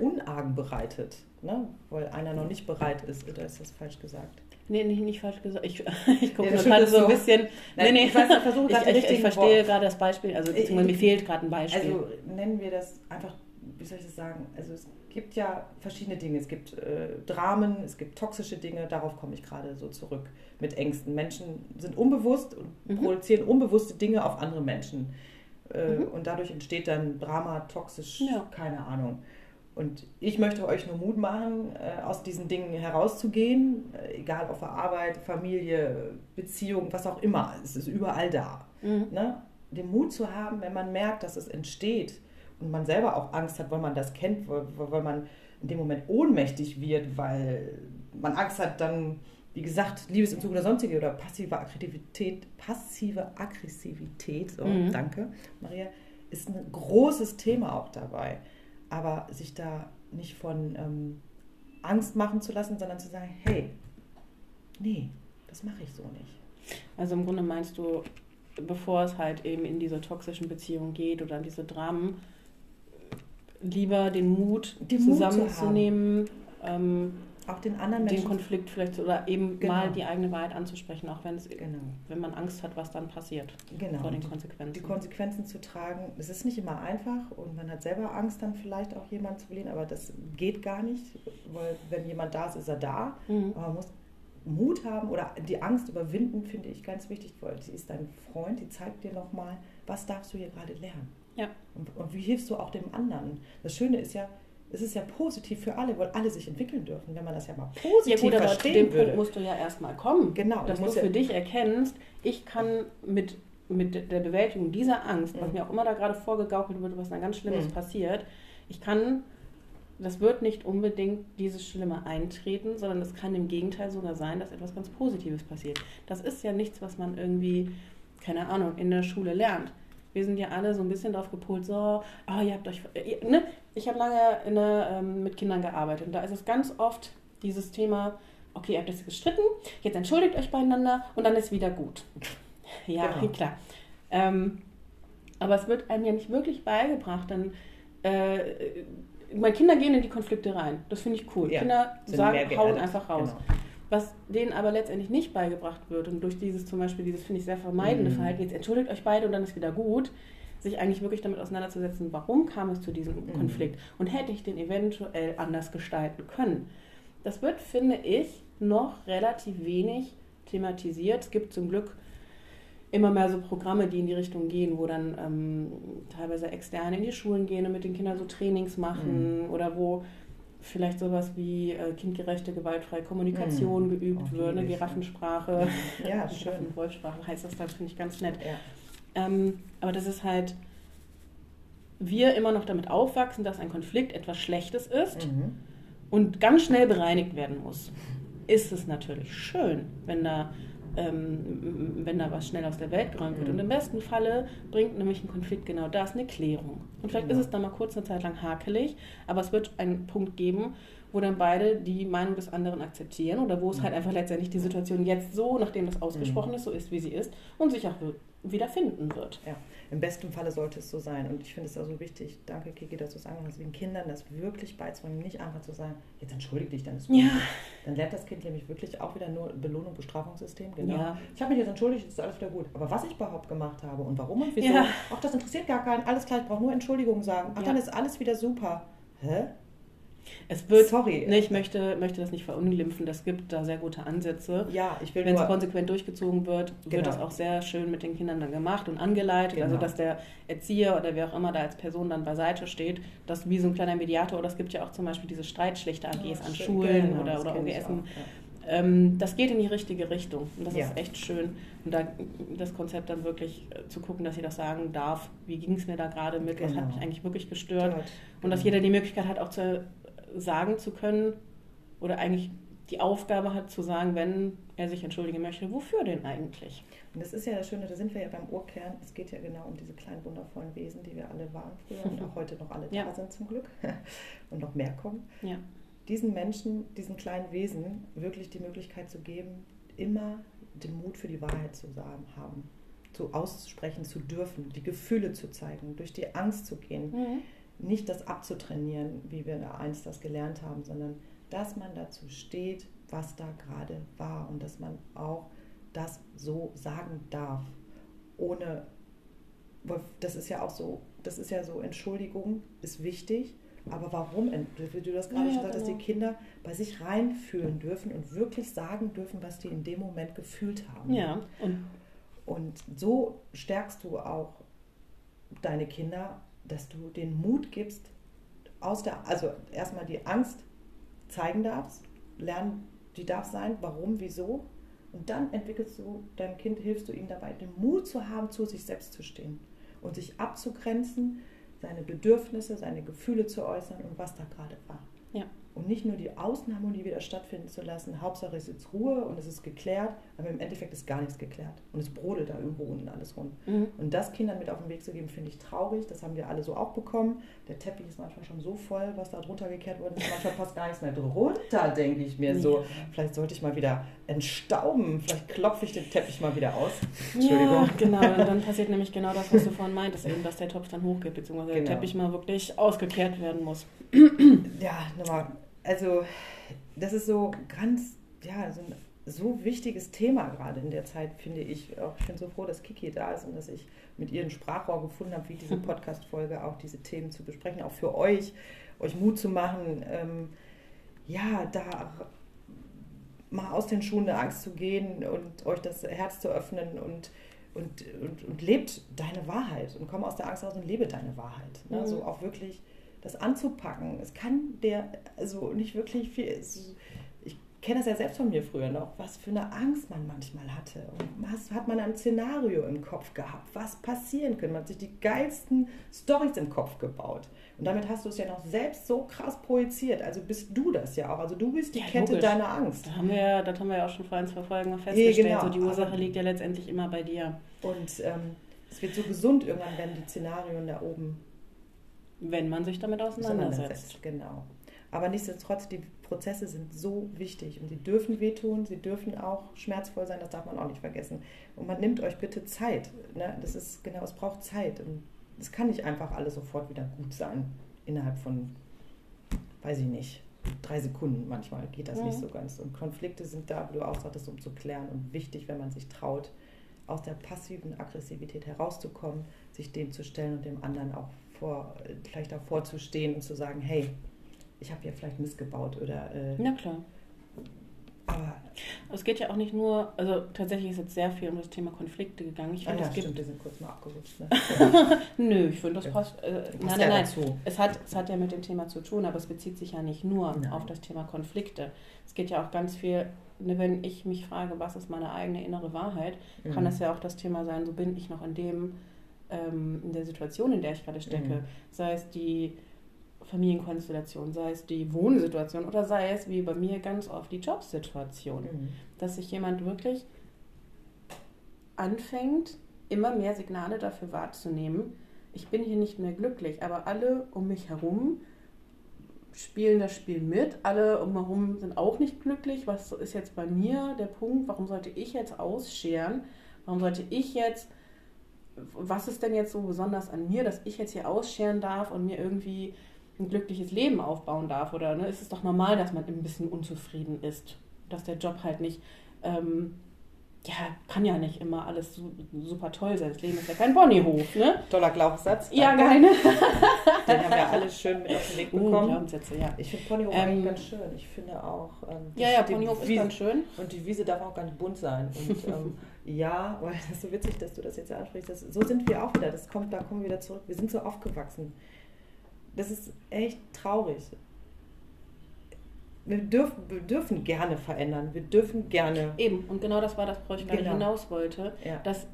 Unargen bereitet, ne? weil einer noch nicht bereit ist. Oder ist das falsch gesagt? Nee, nicht, nicht falsch gesagt. Ich, ich gucke Ja, gerade so ein bisschen. Nein, nee, nee. ich weiß, ich versuche gerade ich, ich, ich verstehe Worte. gerade das Beispiel. Also beziehungsweise mir fehlt gerade ein Beispiel. Also nennen wir das einfach, wie soll ich das sagen? Also es gibt ja verschiedene Dinge. Es gibt äh, Dramen, es gibt toxische Dinge, darauf komme ich gerade so zurück mit Ängsten. Menschen sind unbewusst und Mhm. produzieren unbewusste Dinge auf andere Menschen. Äh, Mhm. Und dadurch entsteht dann Drama, toxisch, Ja. keine Ahnung. Und ich möchte euch nur Mut machen, äh, aus diesen Dingen herauszugehen, äh, egal auf der Arbeit, Familie, Beziehung, was auch immer. Es ist überall da Mhm. ne, den Mut zu haben, wenn man merkt, dass es entsteht und man selber auch Angst hat, weil man das kennt, weil, weil man in dem Moment ohnmächtig wird, weil man Angst hat, dann, wie gesagt, Liebesentzug oder sonstige oder passive Aggressivität, passive Aggressivität, so, Mhm. danke, Maria, ist ein großes Thema auch dabei. Aber sich da nicht von ähm, Angst machen zu lassen, sondern zu sagen, hey, nee, das mache ich so nicht. Also im Grunde meinst du, bevor es halt eben in diese toxischen Beziehungen geht oder in diese Dramen, lieber den Mut Den zusammenzunehmen, ähm, Auch den anderen den Menschen. Konflikt vielleicht oder eben Genau. mal die eigene Wahrheit anzusprechen, auch wenn es, genau, wenn man Angst hat, was dann passiert genau. vor den die Konsequenzen. Konsequenzen zu tragen. Es ist nicht immer einfach und man hat selber Angst, dann vielleicht auch jemanden zu verlieren, aber das geht gar nicht, weil wenn jemand da ist, ist er da. Mhm. Aber man muss Mut haben oder die Angst überwinden, finde ich ganz wichtig, weil sie ist dein Freund, die zeigt dir nochmal, was darfst du hier gerade lernen. Ja. Und, und wie hilfst du auch dem anderen? Das Schöne ist ja, es ist ja positiv für alle, weil alle sich entwickeln dürfen, wenn man das ja mal Ja positiv gut, aber zu verstehen dem würde. Punkt musst du ja erstmal kommen. Genau, dass du du für ja- dich erkennst, ich kann mit, mit der Bewältigung dieser Angst, was Mhm. mir auch immer da gerade vorgegaukelt wird, was dann ganz Schlimmes Mhm. passiert, ich kann, das wird nicht unbedingt dieses Schlimme eintreten, sondern es kann im Gegenteil sogar sein, dass etwas ganz Positives passiert. Das ist ja nichts, was man irgendwie, keine Ahnung, in der Schule lernt. Wir sind ja alle so ein bisschen darauf gepolt, so, ah, ihr habt euch, ihr, ne? ich habe lange der, ähm, mit Kindern gearbeitet und da ist es ganz oft dieses Thema, okay, ihr habt euch gestritten, jetzt entschuldigt euch beieinander und dann ist wieder gut. Ja, Genau. klar. Ähm, aber es wird einem ja nicht wirklich beigebracht, dann äh, meine Kinder gehen in die Konflikte rein. Das finde ich cool. Ja, Kinder sagen, hauen einfach raus. Genau. Was denen aber letztendlich nicht beigebracht wird und durch dieses zum Beispiel, dieses finde ich sehr vermeidende Mhm. Verhalten, jetzt entschuldigt euch beide und dann ist wieder gut, sich eigentlich wirklich damit auseinanderzusetzen, warum kam es zu diesem Mhm. Konflikt und hätte ich den eventuell anders gestalten können. Das wird, finde ich, noch relativ wenig thematisiert. Es gibt zum Glück immer mehr so Programme, die in die Richtung gehen, wo dann ähm, teilweise Externe in die Schulen gehen und mit den Kindern so Trainings machen oder wo vielleicht sowas wie äh, kindgerechte, gewaltfreie Kommunikation Mhm. geübt die wird, ne? Richtung. Giraffensprache. Ja. Giraffen-Wolfsprache heißt das dann, finde ich ganz nett. Ja. Ähm, aber das ist halt, wir immer noch damit aufwachsen, dass ein Konflikt etwas Schlechtes ist Mhm. und ganz schnell bereinigt werden muss. Ist es natürlich schön, wenn da, ähm, wenn da was schnell aus der Welt geräumt wird. Mhm. Und im besten Falle bringt nämlich ein Konflikt genau das, eine Klärung. Und vielleicht Genau. ist es dann mal kurz eine Zeit lang hakelig, aber es wird einen Punkt geben, wo dann beide die Meinung des anderen akzeptieren oder wo es Mhm. halt einfach letztendlich die Situation jetzt so, nachdem das ausgesprochen Mhm. ist, so ist, wie sie ist und sich auch wi- wieder finden wird. Ja, im besten Falle sollte es so sein. Und ich finde es auch so wichtig, danke Kiki, dass du es angesprochen hast, den Kindern das wirklich beizubringen, nicht einfach zu sagen, jetzt entschuldige dich, dann ist gut. Ja. Dann lernt das Kind nämlich wirklich auch wieder nur Belohnung, Bestrafungssystem. Genau. Ja. Ich habe mich jetzt entschuldigt, jetzt ist alles wieder gut. Aber was ich überhaupt gemacht habe und warum und wieso, Ja. ach, das interessiert gar keinen. Alles klar, ich brauche nur Entschuldigung sagen. Ach, Ja. dann ist alles wieder super. Hä? Es wird, Sorry. ne, ich möchte, möchte das nicht verunglimpfen, das gibt da sehr gute Ansätze. Ja, ich will Wenn es konsequent durchgezogen wird, Genau. wird das auch sehr schön mit den Kindern dann gemacht und angeleitet. Genau. Also, dass der Erzieher oder wer auch immer da als Person dann beiseite steht, das wie so ein kleiner Mediator. Oder es gibt ja auch zum Beispiel diese Streitschlichter-AGs Ja, an schön, Schulen genau, oder, oder OGS. auch, ja. ähm, das geht in die richtige Richtung. Und das Ja. ist echt schön. Und da das Konzept dann wirklich äh, zu gucken, dass das sagen darf, wie ging es mir da gerade mit, was hat Genau. mich eigentlich wirklich gestört. Dort. Und dass jeder die Möglichkeit hat, auch zu sagen zu können oder eigentlich die Aufgabe hat zu sagen, wenn er sich entschuldigen möchte, wofür denn eigentlich? Und das ist ja das Schöne, da sind wir ja beim Urkern. Es geht ja genau um diese kleinen wundervollen Wesen, die wir alle waren früher und auch heute noch alle da Ja. sind zum Glück und noch mehr kommen. Ja. Diesen Menschen, diesen kleinen Wesen wirklich die Möglichkeit zu geben, immer den Mut für die Wahrheit zu haben, zu aussprechen zu dürfen, die Gefühle zu zeigen, durch die Angst zu gehen, nicht das abzutrainieren, wie wir da einst das gelernt haben, sondern dass man dazu steht, was da gerade war und dass man auch das so sagen darf, ohne, das ist ja auch so, das ist ja so, Entschuldigung ist wichtig, aber warum, wie du das gerade Ja, schon sagst, dass genau. die Kinder bei sich reinfühlen dürfen und wirklich sagen dürfen, was die in dem Moment gefühlt haben. Ja, und Und so stärkst du auch deine Kinder, dass du den Mut gibst, aus der, also erstmal die Angst zeigen darfst, lernen, die darf sein, warum, wieso. Und dann entwickelst du deinem Kind, hilfst du ihm dabei, den Mut zu haben, zu sich selbst zu stehen und sich abzugrenzen, seine Bedürfnisse, seine Gefühle zu äußern und was da gerade war. Ja. Und nicht nur die Außenharmonie wieder stattfinden zu lassen. Hauptsache es ist jetzt Ruhe und es ist geklärt, aber im Endeffekt ist gar nichts geklärt. Und es brodelt da irgendwo unten alles rum. mhm. Und das Kindern mit auf den Weg zu geben, finde ich traurig. Das haben wir alle so auch bekommen. Der Teppich ist manchmal schon so voll, was da drunter gekehrt wurde. ist. Manchmal passt gar nichts mehr drunter, denke ich mir so. Ja. Vielleicht sollte ich mal wieder entstauben. Vielleicht klopfe ich den Teppich mal wieder aus. Entschuldigung. Ja, genau. Und dann passiert nämlich genau das, was du vorhin meintest, eben, dass der Topf dann hochgeht, beziehungsweise Genau. der Teppich mal wirklich ausgekehrt werden muss. Ja, nochmal. Also, das ist so ganz, ja, so ein so wichtiges Thema gerade in der Zeit, finde ich. Auch ich bin so froh, dass Kiki da ist und dass ich mit ihr ein Sprachrohr gefunden habe, wie diese Podcast-Folge auch diese Themen zu besprechen, auch für euch, euch Mut zu machen, ähm, ja, da mal aus den Schuhen der Angst zu gehen und euch das Herz zu öffnen und, und, und, und lebt deine Wahrheit und komm aus der Angst raus und lebe deine Wahrheit. Ne? Mhm. So auch wirklich das anzupacken. Es kann der, also nicht wirklich viel. Ich kenne das ja selbst von mir früher noch, was für eine Angst man manchmal hatte. Und was hat man ein Szenario im Kopf gehabt, was passieren könnte. Man hat sich die geilsten Stories im Kopf gebaut. Und damit hast du es ja noch selbst so krass projiziert. Also bist du das ja auch. Also du bist die Ja, Kette logisch. deiner Angst. Da haben wir, ja- das haben wir ja auch schon vor ein, zwei Folgen festgestellt. genau. So, die Ursache Aber- liegt ja letztendlich immer bei dir, Und ähm, es wird so gesund irgendwann, wenn die Szenarien da oben wenn man sich damit auseinandersetzt. Genau. Aber nichtsdestotrotz, die Prozesse sind so wichtig und sie dürfen wehtun, sie dürfen auch schmerzvoll sein, das darf man auch nicht vergessen. Und man nimmt euch bitte Zeit. Ne? Das ist genau, es braucht Zeit. Und es kann nicht einfach alles sofort wieder gut sein. Innerhalb von, weiß ich nicht, drei Sekunden manchmal geht das Mhm. nicht so ganz. Und Konflikte sind da, wie du auch sagtest, um zu klären und wichtig, wenn man sich traut, aus der passiven Aggressivität herauszukommen, sich dem zu stellen und dem anderen auch vor, vielleicht davor zu stehen und zu sagen, hey, ich habe hier vielleicht missgebaut oder äh, Na klar. aber Es geht ja auch nicht nur, also tatsächlich ist jetzt sehr viel um das Thema Konflikte gegangen. Ich ah, finde, ja, es stimmt, wir sind kurz mal abgerutscht. Ne? Nö, ich finde, das Ja. passt. Äh, Passt nein, ja nein, nein. dazu. Es hat, es hat ja mit dem Thema zu tun, aber es bezieht sich ja nicht nur Nein. auf das Thema Konflikte. Es geht ja auch ganz viel, ne, wenn ich mich frage, was ist meine eigene innere Wahrheit, kann Mhm. das ja auch das Thema sein, so bin ich noch in dem, ähm, in der Situation, in der ich gerade stecke. Mhm. Sei es die Familienkonstellation, sei es die Wohnsituation oder sei es, wie bei mir ganz oft, die Jobsituation. Mhm. Dass sich jemand wirklich anfängt, immer mehr Signale dafür wahrzunehmen, ich bin hier nicht mehr glücklich, aber alle um mich herum spielen das Spiel mit, alle um mich herum sind auch nicht glücklich. Was ist jetzt bei mir der Punkt? Warum sollte ich jetzt ausscheren? Warum sollte ich jetzt, was ist denn jetzt so besonders an mir, dass ich jetzt hier ausscheren darf und mir irgendwie ein glückliches Leben aufbauen darf? Oder ne, ist es doch normal, dass man ein bisschen unzufrieden ist, dass der Job halt nicht ähm, ja, kann ja nicht immer alles su- super toll sein. Das Leben ist ja kein Ponyhof, ne? Toller Glaubenssatz. Ja, geil, ne? Den haben wir alle schön mit auf den Weg Uh, bekommen. Glaubenssätze, ja. ich finde Ponyhof Ähm, eigentlich ganz schön. Ich finde auch. Ähm, Ja, ja, die Ponyhof ist Wiese- ganz schön. Und die Wiese darf auch ganz bunt sein. Und ähm, ja, weil das ist so witzig, dass du das jetzt ansprichst. Das, so sind wir auch wieder. Das kommt, da kommen wir wieder zurück. Wir sind so aufgewachsen. Das ist echt traurig. Wir dürfen, wir dürfen gerne verändern, wir dürfen gerne. Eben, und genau das war das, worauf ich gerade Genau. hinaus wollte, Ja. dass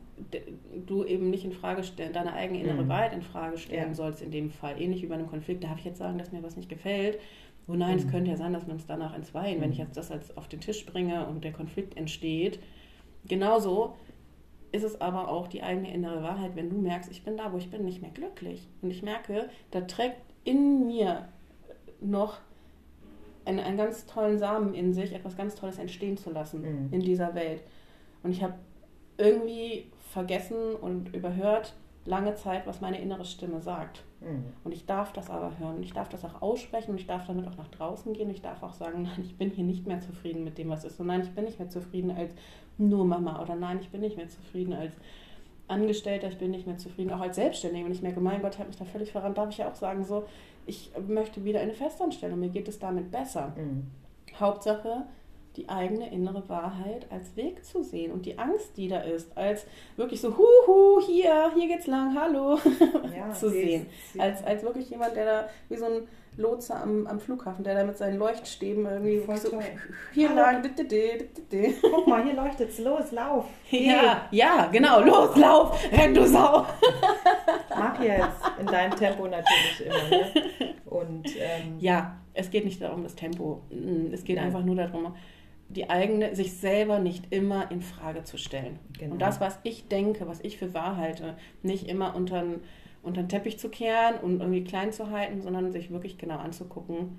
du eben nicht in Frage stellen, deine eigene innere Mhm. Wahrheit in Frage stellen Ja. sollst in dem Fall. Ähnlich wie bei einem Konflikt, darf ich jetzt sagen, dass mir was nicht gefällt? Oh nein, es Mhm. könnte ja sein, dass wir uns danach entzweien, wenn Mhm. ich jetzt das als auf den Tisch bringe und der Konflikt entsteht. Genauso ist es aber auch die eigene innere Wahrheit, wenn du merkst, ich bin da, wo ich bin, nicht mehr glücklich. Und ich merke, da trägt in mir noch einen, einen ganz tollen Samen in sich, etwas ganz Tolles entstehen zu lassen Mhm. in dieser Welt. Und ich habe irgendwie vergessen und überhört lange Zeit, was meine innere Stimme sagt. Mhm. Und ich darf das aber hören. Und ich darf das auch aussprechen und ich darf damit auch nach draußen gehen. Ich darf auch sagen, nein, ich bin hier nicht mehr zufrieden mit dem, was ist. Und nein, ich bin nicht mehr zufrieden als nur Mama. Oder nein, ich bin nicht mehr zufrieden als Angestellter. Ich bin nicht mehr zufrieden, auch als Selbstständige. Wenn ich merke, mein Gott, ich habe mich da völlig verrannt, darf ich ja auch sagen, so, ich möchte wieder in eine Festanstellung. Mir geht es damit besser. Mhm. Hauptsache, die eigene innere Wahrheit als Weg zu sehen und die Angst, die da ist, als wirklich so, huhu, hier, hier geht's lang, hallo, Ja, zu sehen. Als, als wirklich jemand, der da, wie so ein Lotse am, am Flughafen, der da mit seinen Leuchtstäben irgendwie Voll so, toll. hier Hallo. lang. Guck mal, hier leuchtet's. Los, lauf. ja, ja, genau, los, lauf, renn du Sau. Mach jetzt in deinem Tempo natürlich immer. Ne? Und ähm, Ja, es geht nicht darum, das Tempo. Mm, Es geht Nein. einfach nur darum, die eigene, sich selber nicht immer in Frage zu stellen. Genau. Und das, was ich denke, was ich für wahr halte, nicht immer unter den unter den Teppich zu kehren und irgendwie klein zu halten, sondern sich wirklich genau anzugucken,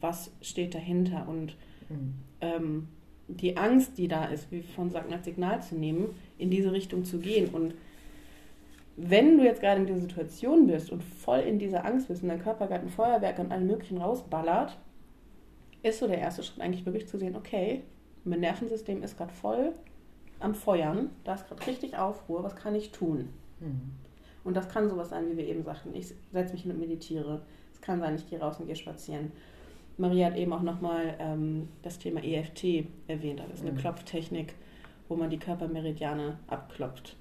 was steht dahinter und mhm. ähm, die Angst, die da ist, wie von sagt, als Signal zu nehmen, in diese Richtung zu gehen. Und wenn du jetzt gerade in dieser Situation bist und voll in dieser Angst bist und dein Körper gerade ein Feuerwerk und allen möglichen rausballert, ist so der erste Schritt eigentlich wirklich zu sehen, okay, mein Nervensystem ist gerade voll am Feuern, da ist gerade richtig Aufruhr, was kann ich tun? Mhm. Und das kann sowas sein, wie wir eben sagten, ich setze mich hin und meditiere. Es kann sein, ich gehe raus und gehe spazieren. Maria hat eben auch nochmal ähm, das Thema EFT erwähnt. Das ist eine Mhm. Klopftechnik, wo man die Körpermeridiane abklopft.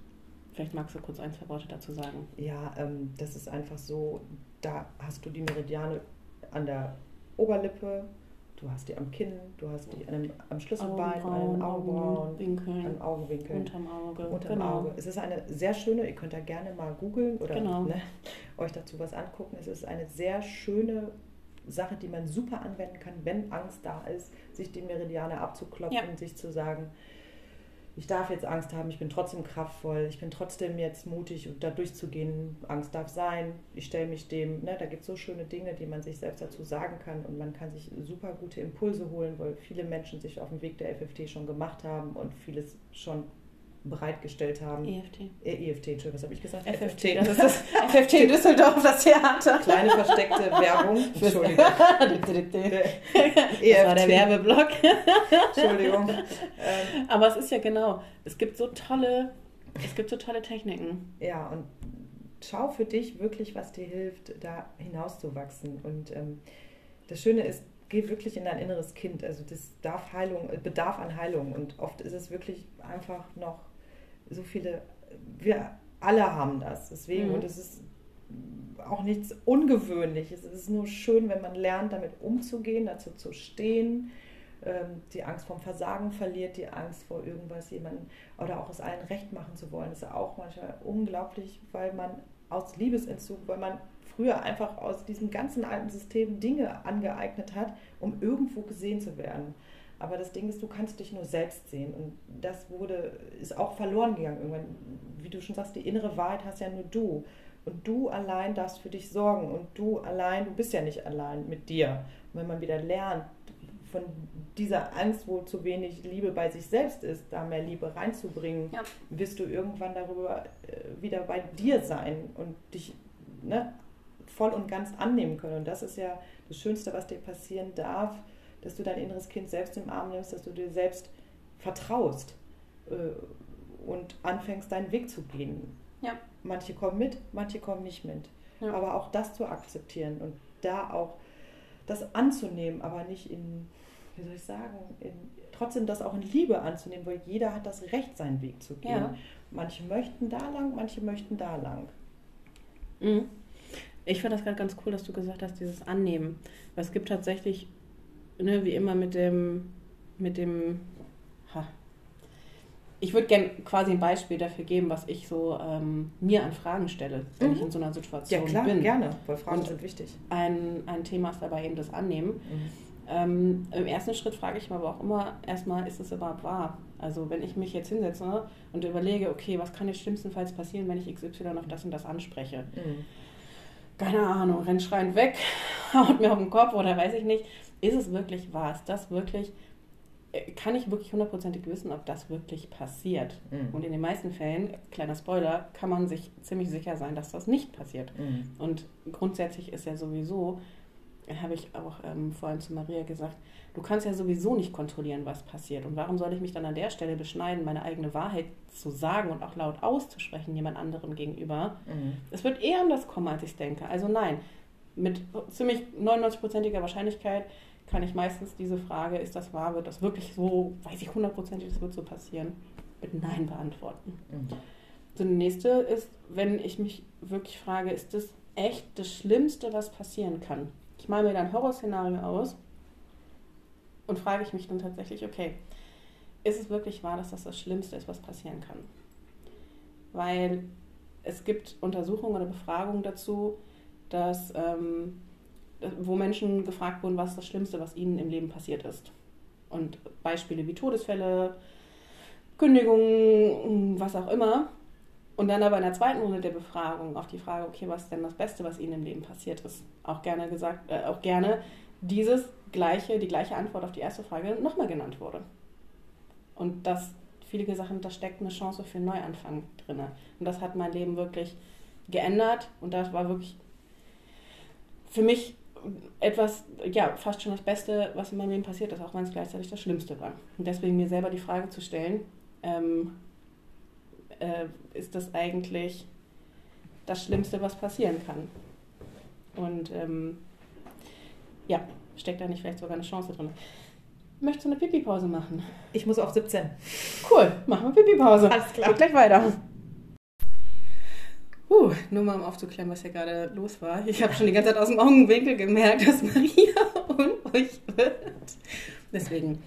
Vielleicht magst du kurz ein, zwei Worte dazu sagen. Ja, ähm, das ist einfach so, da hast du die Meridiane an der Oberlippe, du hast die am Kinn, du hast die an dem, am Schlüsselbein, an den Augenbrauen, Augenwinkeln, an Augenwinkeln. unterm Auge. Unterm genau. Auge. Es ist eine sehr schöne, ihr könnt da gerne mal googeln oder Genau. ne, euch dazu was angucken. Es ist eine sehr schöne Sache, die man super anwenden kann, wenn Angst da ist, sich die Meridiane abzuklopfen, Ja. sich zu sagen, ich darf jetzt Angst haben, ich bin trotzdem kraftvoll, ich bin trotzdem jetzt mutig, um da durchzugehen. Angst darf sein, ich stelle mich dem. Ne, da gibt es so schöne Dinge, die man sich selbst dazu sagen kann und man kann sich super gute Impulse holen, weil viele Menschen sich auf dem Weg der FFT schon gemacht haben und vieles schon bereitgestellt haben. EFT. Äh, EFT, Entschuldigung, was habe ich gesagt? FFT, das ist das FFT Düsseldorf, das Theater. Kleine versteckte Werbung. Entschuldigung. Das war der Werbeblock. Entschuldigung. Ähm, Aber es ist ja genau, es gibt so tolle, es gibt so tolle Techniken. ja, und schau für dich wirklich, was dir hilft, da hinauszuwachsen. Und ähm, das Schöne ist, geh wirklich in dein inneres Kind. Also das darf Heilung, äh, bedarf an Heilung. Und oft ist es wirklich einfach noch so viele, wir alle haben das. Deswegen, Mhm. und es ist auch nichts Ungewöhnliches. Es ist nur schön, wenn man lernt, damit umzugehen, dazu zu stehen, ähm, die Angst vom Versagen verliert, die Angst vor irgendwas jemanden oder auch es allen recht machen zu wollen. Das ist auch manchmal unglaublich, weil man aus Liebesentzug, weil man früher einfach aus diesem ganzen alten System Dinge angeeignet hat, um irgendwo gesehen zu werden. Aber das Ding ist, du kannst dich nur selbst sehen. Und das wurde, ist auch verloren gegangen irgendwann. Wie du schon sagst, die innere Wahrheit hast ja nur du. Und du allein darfst für dich sorgen. Und du allein, du bist ja nicht allein mit dir. Und wenn man wieder lernt, von dieser Angst, wo zu wenig Liebe bei sich selbst ist, da mehr Liebe reinzubringen, Ja. wirst du irgendwann darüber äh, wieder bei dir sein und dich ne, voll und ganz annehmen können. Und das ist ja das Schönste, was dir passieren darf, dass du dein inneres Kind selbst im Arm nimmst, dass du dir selbst vertraust äh, und anfängst, deinen Weg zu gehen. Ja. Manche kommen mit, manche kommen nicht mit. Ja. Aber auch das zu akzeptieren und da auch das anzunehmen, aber nicht in, wie soll ich sagen, in, trotzdem das auch in Liebe anzunehmen, weil jeder hat das Recht, seinen Weg zu gehen. Ja. Manche möchten da lang, manche möchten da lang. Mhm. Ich finde das gerade ganz cool, dass du gesagt hast, dieses Annehmen. Weil es gibt tatsächlich ne, wie immer mit dem, mit dem, ha. ich würde gerne quasi ein Beispiel dafür geben, was ich so ähm, mir an Fragen stelle, wenn Mhm. ich in so einer Situation Ja, klar, bin. gerne, weil Fragen Und- sind wichtig. Ein, ein Thema ist dabei eben das Annehmen. Ähm, Im ersten Schritt frage ich mich aber auch immer erstmal, ist es überhaupt wahr? Also wenn ich mich jetzt hinsetze und überlege, okay, was kann jetzt schlimmstenfalls passieren, wenn ich XY auf das und das anspreche? Mhm. Keine Ahnung, rennt schreiend weg, haut mir auf den Kopf oder weiß ich nicht. Ist es wirklich wahr? Ist das wirklich, äh, kann ich wirklich hundertprozentig wissen, ob das wirklich passiert? Mhm. Und in den meisten Fällen, kleiner Spoiler, kann man sich ziemlich sicher sein, dass das nicht passiert. Mhm. Und grundsätzlich ist ja sowieso, habe ich auch ähm, vorhin zu Maria gesagt, du kannst ja sowieso nicht kontrollieren, was passiert. Und warum soll ich mich dann an der Stelle beschneiden, meine eigene Wahrheit zu sagen und auch laut auszusprechen jemand anderem gegenüber? Mhm. Es wird eher anders kommen, als ich denke. Also nein, mit ziemlich 99%iger Wahrscheinlichkeit kann ich meistens diese Frage, ist das wahr, wird das wirklich so, weiß ich hundertprozentig, das wird so passieren, mit Nein beantworten. Mhm. So, die nächste ist, wenn ich mich wirklich frage, ist das echt das Schlimmste, was passieren kann? Ich male mir dann ein Horrorszenario aus und frage ich mich dann tatsächlich, okay, ist es wirklich wahr, dass das das Schlimmste ist, was passieren kann? Weil es gibt Untersuchungen oder Befragungen dazu, dass, ähm, wo Menschen gefragt wurden, was das Schlimmste, was ihnen im Leben passiert ist. Und Beispiele wie Todesfälle, Kündigungen, was auch immer. Und dann aber in der zweiten Runde der Befragung auf die Frage, okay, was ist denn das Beste, was Ihnen im Leben passiert ist? Auch gerne gesagt, äh, auch gerne dieses gleiche, die gleiche Antwort auf die erste Frage nochmal genannt wurde. Und dass viele gesagt haben, da steckt eine Chance für einen Neuanfang drin. Und das hat mein Leben wirklich geändert. Und das war wirklich für mich etwas, ja, fast schon das Beste, was in meinem Leben passiert ist, auch wenn es gleichzeitig das Schlimmste war. Und deswegen mir selber die Frage zu stellen, ähm, äh, ist das eigentlich das Schlimmste, was passieren kann? Und ähm, ja, steckt da nicht vielleicht sogar eine Chance drin? Möchtest du eine Pipi-Pause machen? Ich muss auf 17. Cool, machen wir Pipi-Pause. Alles klar. Geht gleich weiter. Uh, nur mal um aufzuklären, was hier gerade los war. Ich habe schon die ganze Zeit aus dem Augenwinkel gemerkt, dass Maria unruhig wird. Deswegen.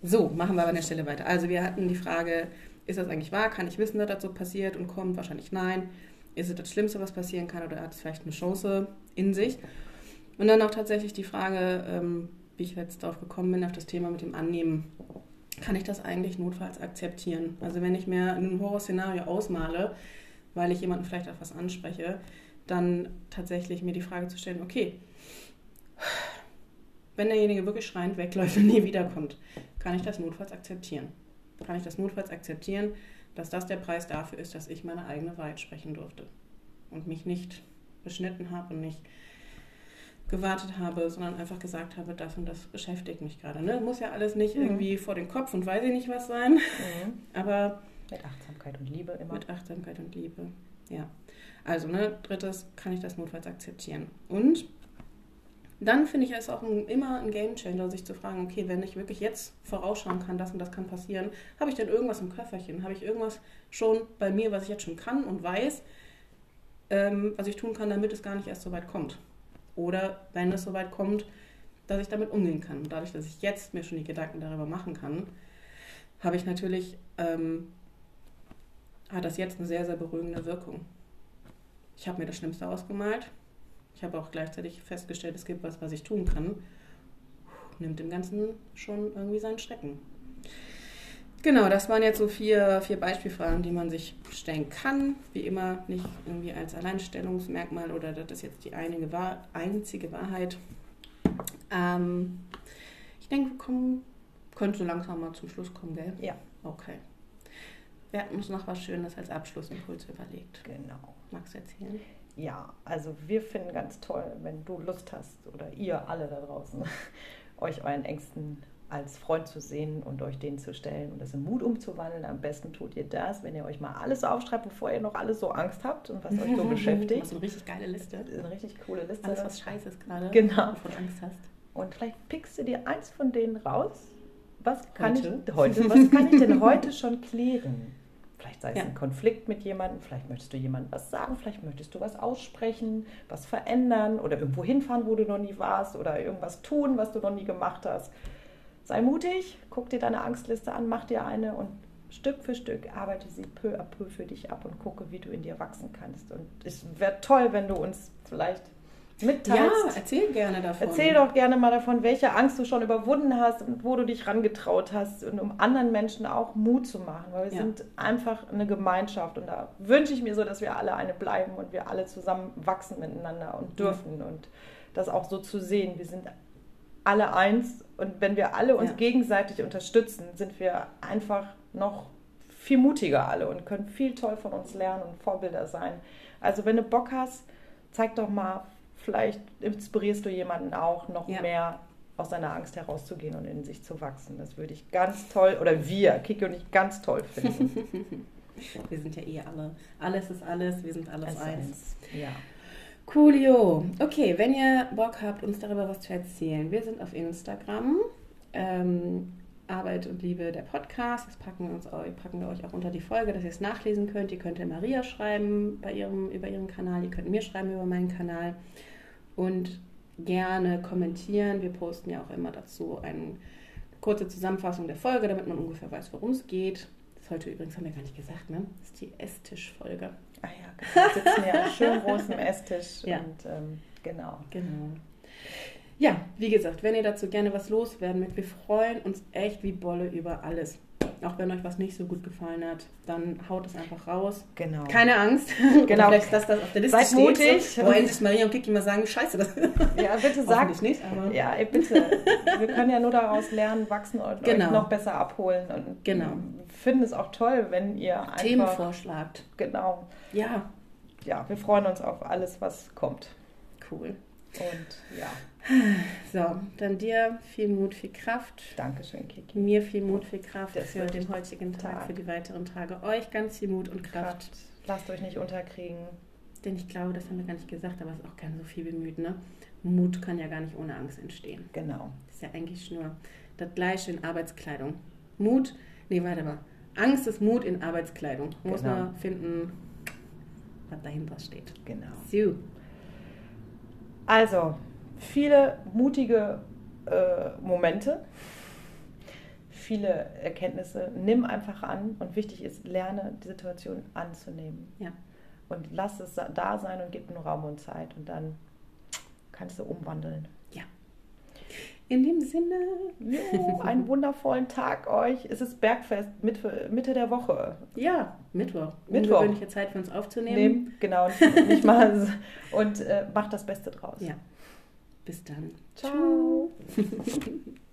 So, machen wir aber an der Stelle weiter. Also wir hatten die Frage, ist das eigentlich wahr? Kann ich wissen, dass das so passiert und kommt? Wahrscheinlich nein. Ist es das Schlimmste, was passieren kann oder hat es vielleicht eine Chance in sich? Und dann auch tatsächlich die Frage, ähm, wie ich jetzt darauf gekommen bin, auf das Thema mit dem Annehmen. Kann ich das eigentlich notfalls akzeptieren? Also wenn ich mir ein Horrorszenario ausmale, weil ich jemanden vielleicht auf was anspreche, dann tatsächlich mir die Frage zu stellen, okay, wenn derjenige wirklich schreiend wegläuft und nie wiederkommt, kann ich das notfalls akzeptieren? Kann ich das notfalls akzeptieren, dass das der Preis dafür ist, dass ich meine eigene Wahrheit sprechen durfte und mich nicht beschnitten habe und nicht gewartet habe, sondern einfach gesagt habe, das und das beschäftigt mich gerade. Ne? Muss ja alles nicht Mhm. irgendwie vor den Kopf und weiß ich nicht was sein, Mhm. aber Mit Achtsamkeit und Liebe immer. mit Achtsamkeit und Liebe. Ja. Also, ne, drittes, kann ich das notfalls akzeptieren. Und dann finde ich es auch ein, immer ein Game Changer, sich zu fragen, okay, wenn ich wirklich jetzt vorausschauen kann, das und das kann passieren, habe ich denn irgendwas im Köfferchen? Habe ich irgendwas schon bei mir, was ich jetzt schon kann und weiß, ähm, was ich tun kann, damit es gar nicht erst so weit kommt? Oder wenn es so weit kommt, dass ich damit umgehen kann. Und dadurch, dass ich jetzt mir schon die Gedanken darüber machen kann, habe ich natürlich ähm, hat das jetzt eine sehr, sehr beruhigende Wirkung. Ich habe mir das Schlimmste ausgemalt. Ich habe auch gleichzeitig festgestellt, es gibt was, was ich tun kann. Nimmt dem Ganzen schon irgendwie seinen Schrecken. Genau, das waren jetzt so vier, vier Beispielfragen, die man sich stellen kann. Wie immer nicht irgendwie als Alleinstellungsmerkmal oder das ist jetzt die einige, einzige Wahrheit. Ähm, ich denke, wir kommen, können so langsam mal zum Schluss kommen, gell? Ja. Okay. Wir hatten uns noch was Schönes als Abschlussimpuls überlegt. Genau. Magst du erzählen? Ja, also wir finden ganz toll, wenn du Lust hast oder ihr alle da draußen, euch euren Ängsten als Freund zu sehen und euch denen zu stellen und das in Mut umzuwandeln. Am besten tut ihr das, wenn ihr euch mal alles aufschreibt, bevor ihr noch alles so Angst habt und was euch so beschäftigt. Das ist eine richtig geile Liste. Das ist eine richtig coole Liste. Alles, was scheiße ist gerade. Genau. Wovon du Angst hast. Und vielleicht pickst du dir eins von denen raus. Was kann Heute? ich heute? Was kann ich denn heute schon klären? Vielleicht sei es Ja. ein Konflikt mit jemandem, vielleicht möchtest du jemandem was sagen, vielleicht möchtest du was aussprechen, was verändern oder irgendwo hinfahren, wo du noch nie warst oder irgendwas tun, was du noch nie gemacht hast. Sei mutig, guck dir deine Angstliste an, mach dir eine und Stück für Stück arbeite sie peu à peu für dich ab und gucke, wie du in dir wachsen kannst. Und es wäre toll, wenn du uns vielleicht Ja, mitteilst. erzähl gerne davon. Erzähl doch gerne mal davon, welche Angst du schon überwunden hast und wo du dich rangetraut hast und um anderen Menschen auch Mut zu machen, weil wir Ja. sind einfach eine Gemeinschaft und da wünsche ich mir so, dass wir alle eine bleiben und wir alle zusammen wachsen miteinander und dürfen und das auch so zu sehen. Wir sind alle eins und wenn wir alle uns Ja. gegenseitig unterstützen, sind wir einfach noch viel mutiger alle und können viel toll von uns lernen und Vorbilder sein. Also wenn du Bock hast, zeig doch mal, vielleicht inspirierst du jemanden auch noch Ja. mehr aus seiner Angst herauszugehen und in sich zu wachsen. Das würde ich ganz toll, oder wir, Kiki und ich, ganz toll finden. Wir sind ja eh alle. Alles ist alles, wir sind alles Es eins. Ja. Coolio. Okay, wenn ihr Bock habt, uns darüber was zu erzählen, wir sind auf Instagram. Ähm, Arbeit und Liebe, der Podcast. Das packen wir, uns, eu- packen wir euch auch unter die Folge, dass ihr es nachlesen könnt. Ihr könnt der Maria schreiben bei ihrem, über ihren Kanal. Ihr könnt mir schreiben über meinen Kanal. Und gerne kommentieren. Wir posten ja auch immer dazu eine kurze Zusammenfassung der Folge, damit man ungefähr weiß, worum es geht. Das heute übrigens, haben wir gar nicht gesagt, ne? Das ist die Esstisch-Folge. Ah ja, genau. Wir sitzen ja an schön großem Esstisch Ja. und ähm, genau. Genau. Ja, wie gesagt, wenn ihr dazu gerne was loswerden mögt, wir freuen uns echt wie Bolle über alles. Auch wenn euch was nicht so gut gefallen hat, dann haut es einfach raus. Genau. Keine Angst. Genau. Vielleicht ist das, auf der Liste Seid steht. mutig. So, wohin sich Maria und Kiki mal sagen, scheiße, das Ja, bitte sag. Hoffentlich nicht, aber Ja, ey, bitte. Wir können ja nur daraus lernen, wachsen und Genau. noch besser abholen. Und Genau. finden es auch toll, wenn ihr einfach. Themen vorschlagt. Genau. Ja, Ja, wir freuen uns auf alles, was kommt. cool. Und ja, So, dann dir viel Mut, viel Kraft. Dankeschön, Kiki. Mir viel Mut, viel Kraft Das für den heutigen Tag, Tag. für die weiteren Tage. Euch ganz viel Mut und Kraft. Kraft. Lasst euch nicht unterkriegen. Denn ich glaube, das haben wir gar nicht gesagt, aber es ist auch gern so viel bemüht. Ne? Mut kann ja gar nicht ohne Angst entstehen. Genau. Das ist ja eigentlich nur das Gleiche in Arbeitskleidung. Mut, nee, warte mal. Angst ist Mut in Arbeitskleidung. Muss Genau. man finden, was dahinter steht. Genau. So. Also, viele mutige äh, Momente, viele Erkenntnisse. Nimm einfach an und wichtig ist, lerne die Situation anzunehmen. Ja. Und lass es da sein und gib nur Raum und Zeit und dann kannst du umwandeln. In dem Sinne, Jo, einen wundervollen Tag euch. Es ist Bergfest Mitte, Mitte der Woche. ja, Mittwoch. Mittwoch. Ungewöhnliche Zeit für uns aufzunehmen. Nehmen, genau, nicht mal und äh, macht das Beste draus. Ja. Bis dann. Ciao.